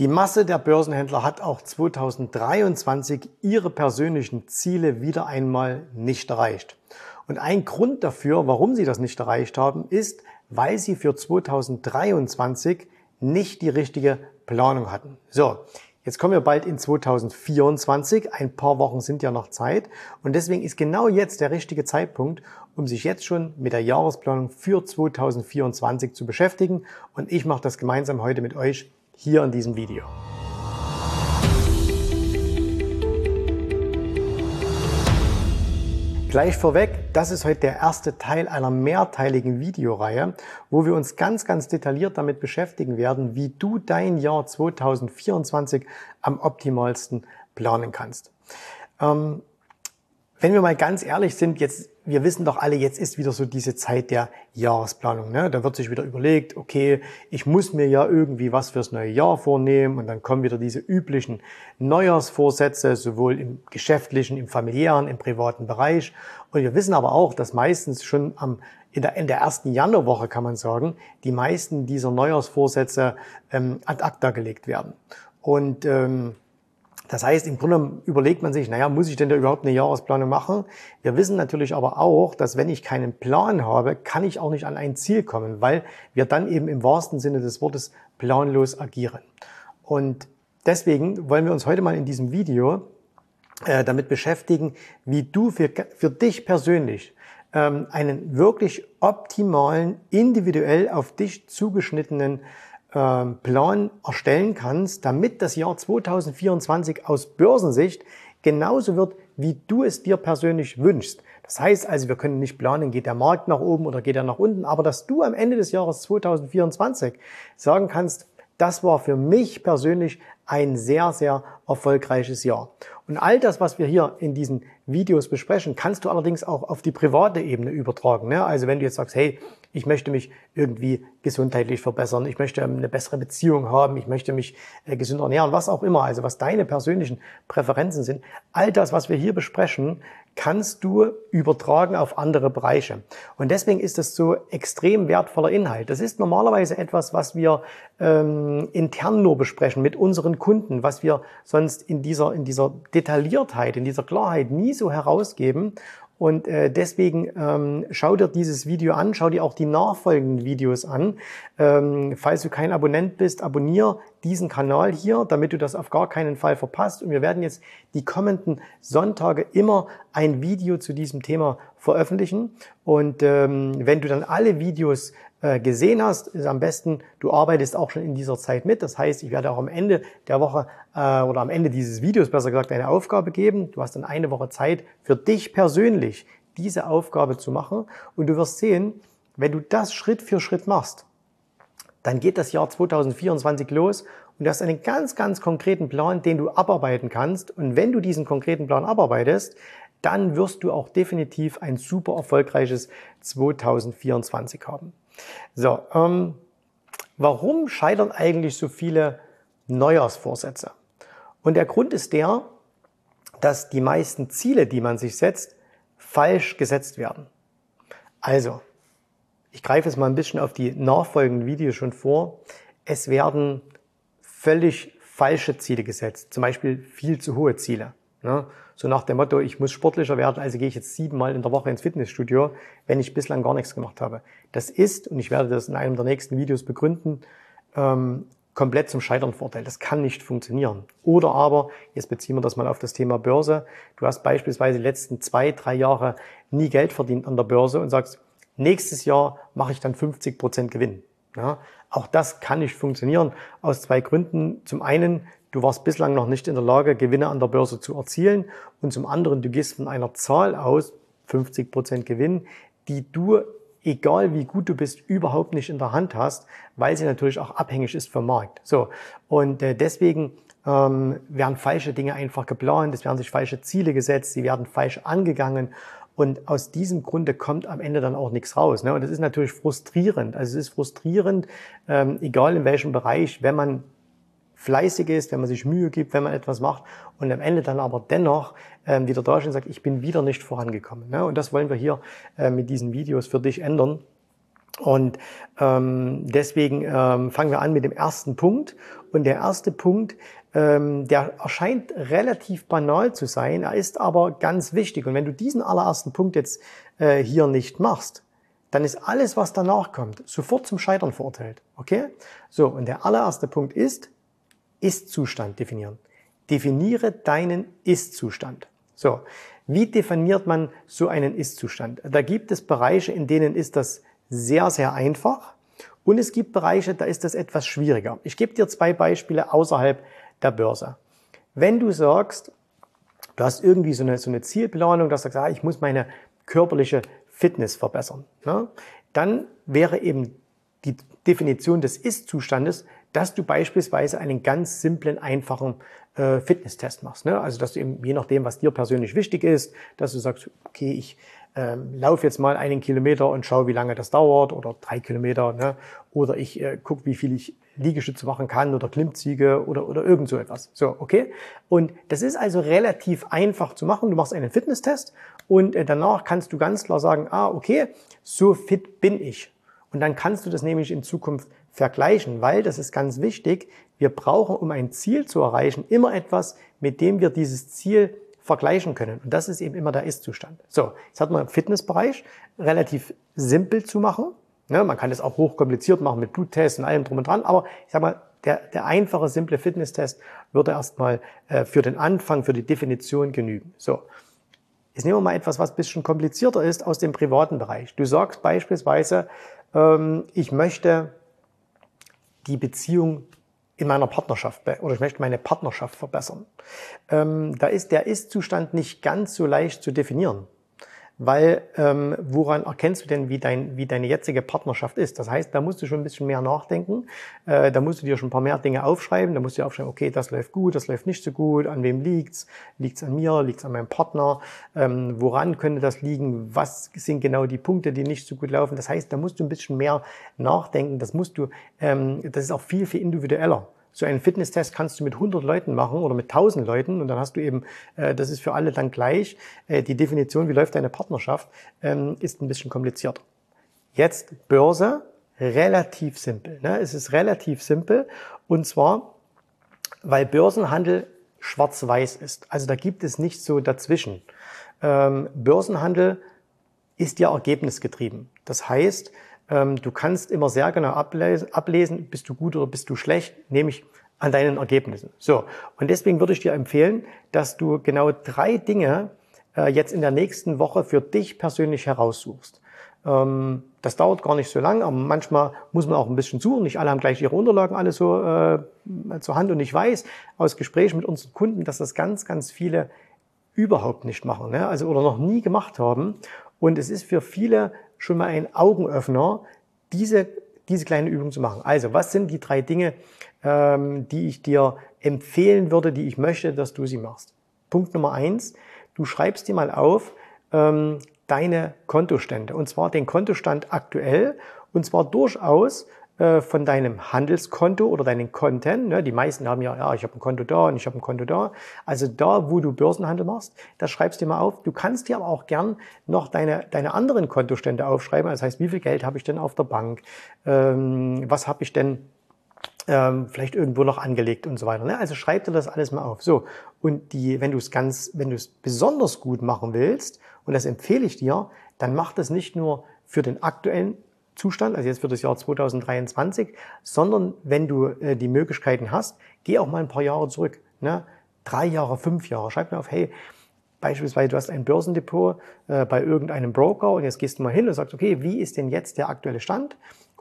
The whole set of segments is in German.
Die Masse der Börsenhändler hat auch 2023 ihre persönlichen Ziele wieder einmal nicht erreicht. Und ein Grund dafür, warum sie das nicht erreicht haben, ist, weil sie für 2023 nicht die richtige Planung hatten. So, jetzt kommen wir bald in 2024. Ein paar Wochen sind ja noch Zeit. Und deswegen ist genau jetzt der richtige Zeitpunkt, um sich jetzt schon mit der Jahresplanung für 2024 zu beschäftigen. Und ich mache das gemeinsam heute mit euch hier in diesem Video. Gleich vorweg, das ist heute der erste Teil einer mehrteiligen Videoreihe, wo wir uns ganz, ganz detailliert damit beschäftigen werden, wie du dein Jahr 2024 am optimalsten planen kannst. Ähm, wenn wir mal ganz ehrlich sind, jetzt, wir wissen doch alle, jetzt ist wieder so diese Zeit der Jahresplanung. Ne? Da wird sich wieder überlegt, okay, ich muss mir ja irgendwie was fürs neue Jahr vornehmen und dann kommen wieder diese üblichen Neujahrsvorsätze, sowohl im geschäftlichen, im familiären, im privaten Bereich. Und wir wissen aber auch, dass meistens schon am in der, in der ersten Januarwoche kann man sagen, die meisten dieser Neujahrsvorsätze ähm, ad acta gelegt werden. Und ähm, das heißt, im Grunde überlegt man sich, naja, muss ich denn da überhaupt eine Jahresplanung machen? Wir wissen natürlich aber auch, dass wenn ich keinen Plan habe, kann ich auch nicht an ein Ziel kommen, weil wir dann eben im wahrsten Sinne des Wortes planlos agieren. Und deswegen wollen wir uns heute mal in diesem Video äh, damit beschäftigen, wie du für, für dich persönlich ähm, einen wirklich optimalen, individuell auf dich zugeschnittenen Plan erstellen kannst, damit das Jahr 2024 aus Börsensicht genauso wird, wie du es dir persönlich wünschst. Das heißt also, wir können nicht planen, geht der Markt nach oben oder geht er nach unten, aber dass du am Ende des Jahres 2024 sagen kannst, das war für mich persönlich ein sehr, sehr erfolgreiches Jahr. Und all das, was wir hier in diesen Videos besprechen, kannst du allerdings auch auf die private Ebene übertragen. Ne? Also wenn du jetzt sagst, hey, ich möchte mich irgendwie gesundheitlich verbessern, ich möchte eine bessere Beziehung haben, ich möchte mich äh, gesünder ernähren, was auch immer, also was deine persönlichen Präferenzen sind, all das, was wir hier besprechen, kannst du übertragen auf andere Bereiche. Und deswegen ist das so extrem wertvoller Inhalt. Das ist normalerweise etwas, was wir ähm, intern nur besprechen mit unseren Kunden, was wir sonst in dieser, in dieser Detailliertheit, in dieser Klarheit nie so herausgeben. Und äh, deswegen ähm, schau dir dieses Video an, schau dir auch die nachfolgenden Videos an. Ähm, falls du kein Abonnent bist, abonniere diesen Kanal hier, damit du das auf gar keinen Fall verpasst. Und wir werden jetzt die kommenden Sonntage immer ein Video zu diesem Thema veröffentlichen. Und ähm, wenn du dann alle Videos gesehen hast, ist am besten, du arbeitest auch schon in dieser Zeit mit. Das heißt, ich werde auch am Ende der Woche äh, oder am Ende dieses Videos besser gesagt eine Aufgabe geben. Du hast dann eine Woche Zeit für dich persönlich diese Aufgabe zu machen und du wirst sehen, wenn du das Schritt für Schritt machst, dann geht das Jahr 2024 los und du hast einen ganz, ganz konkreten Plan, den du abarbeiten kannst. Und wenn du diesen konkreten Plan abarbeitest, dann wirst du auch definitiv ein super erfolgreiches 2024 haben. So, ähm, warum scheitern eigentlich so viele Neujahrsvorsätze? Und der Grund ist der, dass die meisten Ziele, die man sich setzt, falsch gesetzt werden. Also, ich greife jetzt mal ein bisschen auf die nachfolgenden Videos schon vor. Es werden völlig falsche Ziele gesetzt, zum Beispiel viel zu hohe Ziele. Ne? So nach dem Motto, ich muss sportlicher werden, also gehe ich jetzt siebenmal in der Woche ins Fitnessstudio, wenn ich bislang gar nichts gemacht habe. Das ist, und ich werde das in einem der nächsten Videos begründen, ähm, komplett zum Scheitern Vorteil. Das kann nicht funktionieren. Oder aber, jetzt beziehen wir das mal auf das Thema Börse. Du hast beispielsweise die letzten zwei, drei Jahre nie Geld verdient an der Börse und sagst, nächstes Jahr mache ich dann 50 Prozent Gewinn. Ja, auch das kann nicht funktionieren aus zwei Gründen. Zum einen, du warst bislang noch nicht in der Lage, Gewinne an der Börse zu erzielen. Und zum anderen, du gehst von einer Zahl aus, 50 Prozent Gewinn, die du, egal wie gut du bist, überhaupt nicht in der Hand hast, weil sie natürlich auch abhängig ist vom Markt. So. Und äh, deswegen ähm, werden falsche Dinge einfach geplant, es werden sich falsche Ziele gesetzt, sie werden falsch angegangen. Und aus diesem Grunde kommt am Ende dann auch nichts raus. Ne? Und das ist natürlich frustrierend. Also es ist frustrierend, ähm, egal in welchem Bereich, wenn man fleißig ist, wenn man sich Mühe gibt, wenn man etwas macht und am Ende dann aber dennoch ähm, wieder da und sagt, ich bin wieder nicht vorangekommen. Ne? Und das wollen wir hier äh, mit diesen Videos für dich ändern. Und ähm, deswegen ähm, fangen wir an mit dem ersten Punkt. Und der erste Punkt, ähm, der erscheint relativ banal zu sein, er ist aber ganz wichtig. Und wenn du diesen allerersten Punkt jetzt äh, hier nicht machst, dann ist alles, was danach kommt, sofort zum Scheitern verurteilt. Okay? So, und der allererste Punkt ist, Ist-Zustand definieren. Definiere deinen Ist-Zustand. So, wie definiert man so einen Ist-Zustand? Da gibt es Bereiche, in denen ist das sehr, sehr einfach. Und es gibt Bereiche, da ist das etwas schwieriger. Ich gebe dir zwei Beispiele außerhalb der Börse. Wenn du sagst, du hast irgendwie so eine, so eine Zielplanung, dass du sagst, ah, ich muss meine körperliche Fitness verbessern, ne? dann wäre eben die Definition des Ist-Zustandes, dass du beispielsweise einen ganz simplen, einfachen äh, Fitnesstest machst. Ne? Also dass du eben, je nachdem, was dir persönlich wichtig ist, dass du sagst, okay, ich ähm, lauf jetzt mal einen Kilometer und schau, wie lange das dauert oder drei Kilometer. Ne? Oder ich äh, gucke, wie viel ich Liegestütze machen kann oder Klimmziege oder, oder irgend so etwas. So, okay? Und das ist also relativ einfach zu machen. Du machst einen Fitnesstest und äh, danach kannst du ganz klar sagen, ah, okay, so fit bin ich. Und dann kannst du das nämlich in Zukunft vergleichen, weil das ist ganz wichtig. Wir brauchen, um ein Ziel zu erreichen, immer etwas, mit dem wir dieses Ziel vergleichen können. Und das ist eben immer der Ist-Zustand. So, jetzt hat man im Fitnessbereich relativ simpel zu machen. Ne, man kann das auch hochkompliziert machen mit Bluttests und allem drum und dran, aber ich sag mal, der, der einfache, simple Fitnesstest würde erstmal äh, für den Anfang, für die Definition genügen. So, jetzt nehmen wir mal etwas, was ein bisschen komplizierter ist aus dem privaten Bereich. Du sagst beispielsweise, ich möchte die Beziehung in meiner Partnerschaft oder ich möchte meine Partnerschaft verbessern. Ähm, da ist der Ist-Zustand nicht ganz so leicht zu definieren. Weil ähm, woran erkennst du denn, wie, dein, wie deine jetzige Partnerschaft ist? Das heißt, da musst du schon ein bisschen mehr nachdenken. Äh, da musst du dir schon ein paar mehr Dinge aufschreiben. Da musst du dir aufschreiben, okay, das läuft gut, das läuft nicht so gut. An wem liegt's? Liegt's an mir? Liegt's an meinem Partner? Ähm, woran könnte das liegen? Was sind genau die Punkte, die nicht so gut laufen? Das heißt, da musst du ein bisschen mehr nachdenken. Das musst du, ähm, das ist auch viel, viel individueller. So einen Fitnesstest kannst du mit 100 Leuten machen oder mit 1000 Leuten und dann hast du eben, äh, das ist für alle dann gleich. Äh, die Definition, wie läuft deine Partnerschaft, ähm, ist ein bisschen komplizierter. Jetzt Börse, relativ simpel. Ne? Es ist relativ simpel und zwar, weil Börsenhandel schwarz-weiß ist. Also da gibt es nicht so dazwischen. Ähm, Börsenhandel ist ja ergebnisgetrieben. Das heißt, du kannst immer sehr genau ablesen, ablesen, bist du gut oder bist du schlecht, nämlich an deinen Ergebnissen. So. Und deswegen würde ich dir empfehlen, dass du genau drei Dinge äh, jetzt in der nächsten Woche für dich persönlich heraussuchst. Ähm, das dauert gar nicht so lang, aber manchmal muss man auch ein bisschen suchen. Nicht alle haben gleich ihre Unterlagen alle so äh, zur Hand. Und ich weiß aus Gesprächen mit unseren Kunden, dass das ganz, ganz viele überhaupt nicht machen, ne? also oder noch nie gemacht haben. Und es ist für viele schon mal ein Augenöffner, diese, diese kleine Übung zu machen. Also, was sind die drei Dinge, ähm, die ich dir empfehlen würde, die ich möchte, dass du sie machst? Punkt Nummer eins, du schreibst dir mal auf ähm, deine Kontostände. Und zwar den Kontostand aktuell und zwar durchaus von deinem Handelskonto oder deinen Konten. Ne? Die meisten haben ja, ja, ich habe ein Konto da und ich habe ein Konto da. Also da, wo du Börsenhandel machst, das schreibst du mal auf. Du kannst dir aber auch gern noch deine, deine anderen Kontostände aufschreiben. Das heißt, wie viel Geld habe ich denn auf der Bank? Ähm, was habe ich denn ähm, vielleicht irgendwo noch angelegt und so weiter. Ne? Also schreib dir das alles mal auf. So und die, wenn du es ganz, wenn du es besonders gut machen willst und das empfehle ich dir, dann mach das nicht nur für den aktuellen Zustand, also jetzt für das Jahr 2023, sondern wenn du äh, die Möglichkeiten hast, geh auch mal ein paar Jahre zurück. Ne? Drei Jahre, fünf Jahre. Schreib mir auf, hey, beispielsweise du hast ein Börsendepot äh, bei irgendeinem Broker und jetzt gehst du mal hin und sagst, okay, wie ist denn jetzt der aktuelle Stand?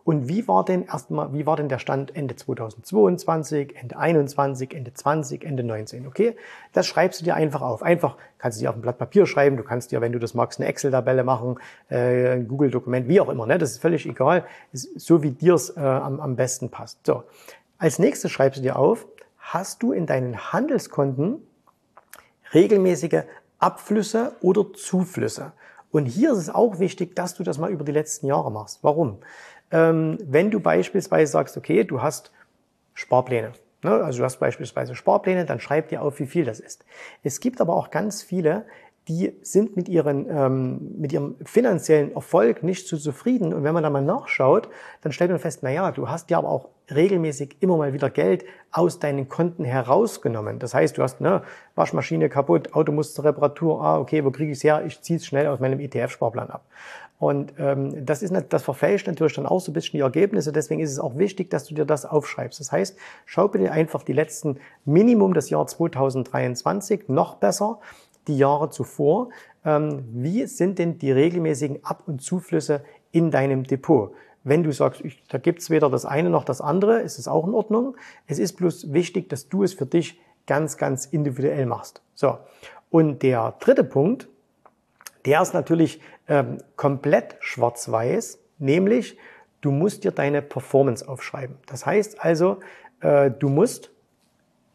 Und wie war denn erstmal, wie war denn der Stand Ende 2022, Ende 21, Ende 20, Ende 19? Okay, das schreibst du dir einfach auf. Einfach kannst du dir auf ein Blatt Papier schreiben. Du kannst dir, wenn du das magst, eine Excel-Tabelle machen, äh, ein Google-Dokument, wie auch immer. Ne? Das ist völlig egal, ist so wie dir es äh, am, am besten passt. So, als nächstes schreibst du dir auf: Hast du in deinen Handelskonten regelmäßige Abflüsse oder Zuflüsse? Und hier ist es auch wichtig, dass du das mal über die letzten Jahre machst. Warum? Ähm, wenn du beispielsweise sagst, okay, du hast Sparpläne. Ne? Also du hast beispielsweise Sparpläne, dann schreib dir auf, wie viel das ist. Es gibt aber auch ganz viele, die sind mit, ihren, ähm, mit ihrem finanziellen Erfolg nicht so zufrieden. Und wenn man da mal nachschaut, dann stellt man fest, na ja, du hast ja aber auch regelmäßig immer mal wieder Geld aus deinen Konten herausgenommen. Das heißt, du hast eine Waschmaschine kaputt, Auto muss zur Reparatur, ah, okay, wo kriege ich es her? Ich ziehe es schnell aus meinem ETF-Sparplan ab. Und ähm, das, ist nicht, das verfälscht natürlich dann auch so ein bisschen die Ergebnisse. Deswegen ist es auch wichtig, dass du dir das aufschreibst. Das heißt, schau bitte einfach die letzten Minimum des Jahr 2023 noch besser die Jahre zuvor. Ähm, wie sind denn die regelmäßigen Ab- und Zuflüsse in deinem Depot? Wenn du sagst, ich, da gibt's weder das eine noch das andere, ist es auch in Ordnung. Es ist bloß wichtig, dass du es für dich ganz, ganz individuell machst. So. Und der dritte Punkt, der ist natürlich ähm, komplett schwarz-weiß, nämlich du musst dir deine Performance aufschreiben. Das heißt also, äh, du musst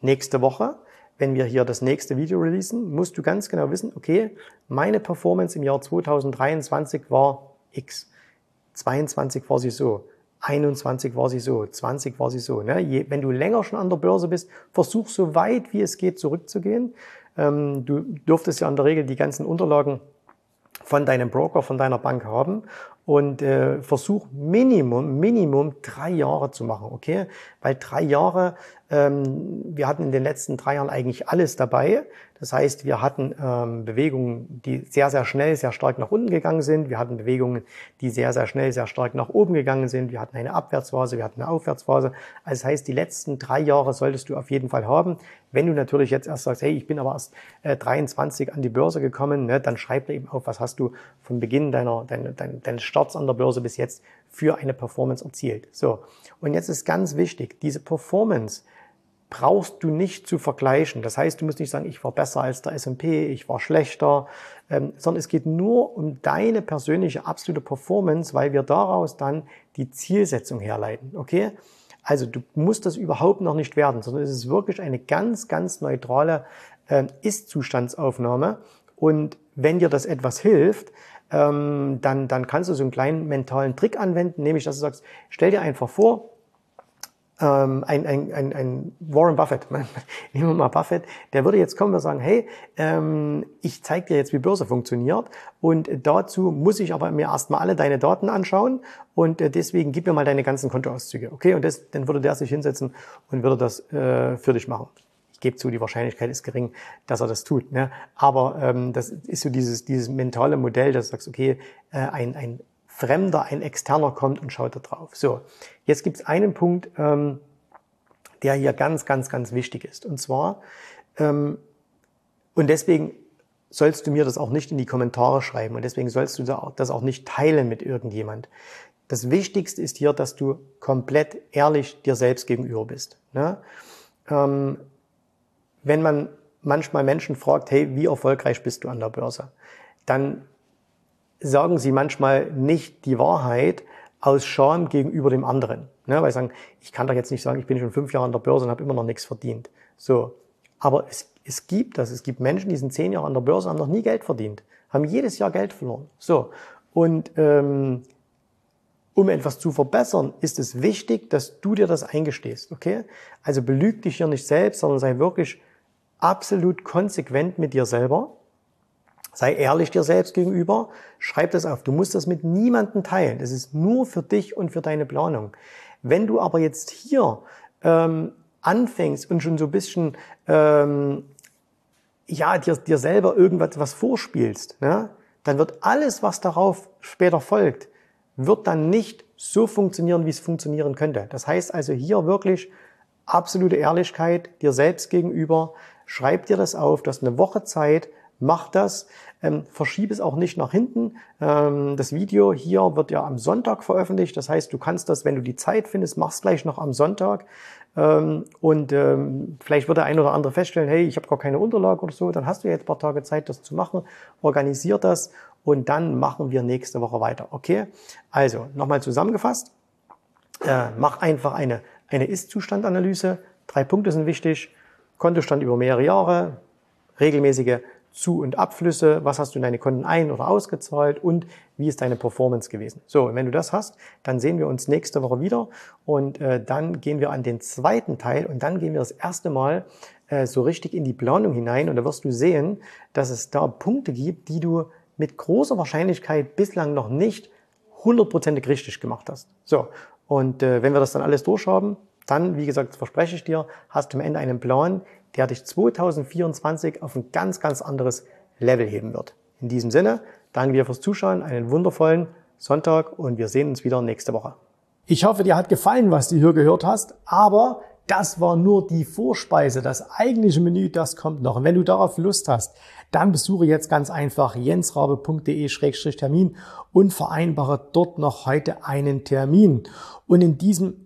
nächste Woche wenn wir hier das nächste Video releasen, musst du ganz genau wissen, okay, meine Performance im Jahr 2023 war X. 22 war sie so. 21 war sie so, 20 war sie so. Ne? Wenn du länger schon an der Börse bist, versuch so weit wie es geht zurückzugehen. Ähm, du dürftest ja in der Regel die ganzen Unterlagen von deinem Broker, von deiner Bank haben und äh, versuch Minimum, Minimum drei Jahre zu machen, okay? Weil drei Jahre, ähm, wir hatten in den letzten drei Jahren eigentlich alles dabei. Das heißt, wir hatten ähm, Bewegungen, die sehr, sehr schnell, sehr stark nach unten gegangen sind. Wir hatten Bewegungen, die sehr, sehr schnell, sehr stark nach oben gegangen sind. Wir hatten eine Abwärtsphase, wir hatten eine Aufwärtsphase. Also das heißt, die letzten drei Jahre solltest du auf jeden Fall haben. Wenn du natürlich jetzt erst sagst, hey, ich bin aber erst äh, 23 an die Börse gekommen, ne, dann schreib dir eben auf, was hast du von Beginn deiner, deine, deine, deines Starts an der Börse bis jetzt für eine Performance erzielt. So. Und jetzt ist ganz wichtig, diese Performance, brauchst du nicht zu vergleichen. Das heißt, du musst nicht sagen, ich war besser als der S&P, ich war schlechter, ähm, sondern es geht nur um deine persönliche absolute Performance, weil wir daraus dann die Zielsetzung herleiten. Okay? Also du musst das überhaupt noch nicht werden, sondern es ist wirklich eine ganz, ganz neutrale äh, Ist-Zustandsaufnahme. Und wenn dir das etwas hilft, ähm, dann, dann kannst du so einen kleinen mentalen Trick anwenden, nämlich dass du sagst, stell dir einfach vor, ähm, ein, ein, ein, ein Warren Buffett, nehmen wir mal Buffett, der würde jetzt kommen und sagen, hey, ähm, ich zeige dir jetzt, wie Börse funktioniert und dazu muss ich aber mir erstmal alle deine Daten anschauen und äh, deswegen gib mir mal deine ganzen Kontoauszüge, okay? Und das, dann würde der sich hinsetzen und würde das äh, für dich machen. Ich gebe zu, die Wahrscheinlichkeit ist gering, dass er das tut. Ne? Aber ähm, das ist so dieses, dieses mentale Modell, dass du sagst, okay, äh, ein, ein Fremder, ein Externer kommt und schaut da drauf. So, jetzt gibt es einen Punkt, ähm, der hier ganz, ganz, ganz wichtig ist. Und zwar, ähm, und deswegen sollst du mir das auch nicht in die Kommentare schreiben und deswegen sollst du das auch nicht teilen mit irgendjemand. Das Wichtigste ist hier, dass du komplett ehrlich dir selbst gegenüber bist. Ne? Ähm, wenn man manchmal Menschen fragt, hey, wie erfolgreich bist du an der Börse? Dann sagen sie manchmal nicht die Wahrheit aus Scham gegenüber dem anderen. Ne? Weil sie sagen, ich kann doch jetzt nicht sagen, ich bin schon fünf Jahre an der Börse und habe immer noch nichts verdient. So. Aber es, es gibt das. Es gibt Menschen, die sind zehn Jahre an der Börse, haben noch nie Geld verdient, haben jedes Jahr Geld verloren. So. Und ähm, um etwas zu verbessern, ist es wichtig, dass du dir das eingestehst. Okay? Also belüg dich hier nicht selbst, sondern sei wirklich absolut konsequent mit dir selber Sei ehrlich dir selbst gegenüber, schreib das auf. Du musst das mit niemandem teilen. Das ist nur für dich und für deine Planung. Wenn du aber jetzt hier ähm, anfängst und schon so ein bisschen ähm, ja dir, dir selber irgendwas was vorspielst, ne, dann wird alles, was darauf später folgt, wird dann nicht so funktionieren, wie es funktionieren könnte. Das heißt also hier wirklich absolute Ehrlichkeit dir selbst gegenüber. Schreib dir das auf. Du hast eine Woche Zeit, mach das. Ähm, verschiebe es auch nicht nach hinten. Ähm, das Video hier wird ja am Sonntag veröffentlicht. Das heißt, du kannst das, wenn du die Zeit findest, machst gleich noch am Sonntag. Ähm, und ähm, vielleicht wird der ein oder andere feststellen, hey, ich habe gar keine Unterlage oder so. Dann hast du jetzt ein paar Tage Zeit, das zu machen. Organisier das und dann machen wir nächste Woche weiter. Okay? Also, nochmal zusammengefasst. Äh, mach einfach eine, eine Ist-Zustand-Analyse. Drei Punkte sind wichtig. Kontostand über mehrere Jahre, regelmäßige Zu- und Abflüsse, was hast du in deine Konten ein- oder ausgezahlt und wie ist deine Performance gewesen. So, und wenn du das hast, dann sehen wir uns nächste Woche wieder und äh, dann gehen wir an den zweiten Teil und dann gehen wir das erste Mal äh, so richtig in die Planung hinein und da wirst du sehen, dass es da Punkte gibt, die du mit großer Wahrscheinlichkeit bislang noch nicht hundertprozentig richtig gemacht hast. So, und äh, wenn wir das dann alles durchhaben, dann, wie gesagt, verspreche ich dir, hast du am Ende einen Plan, der dich 2024 auf ein ganz, ganz anderes Level heben wird. In diesem Sinne, danke dir fürs Zuschauen, einen wundervollen Sonntag und wir sehen uns wieder nächste Woche. Ich hoffe, dir hat gefallen, was du hier gehört hast, aber das war nur die Vorspeise. Das eigentliche Menü, das kommt noch. Und wenn du darauf Lust hast, dann besuche jetzt ganz einfach jensrabe.de-termin und vereinbare dort noch heute einen Termin. Und in diesem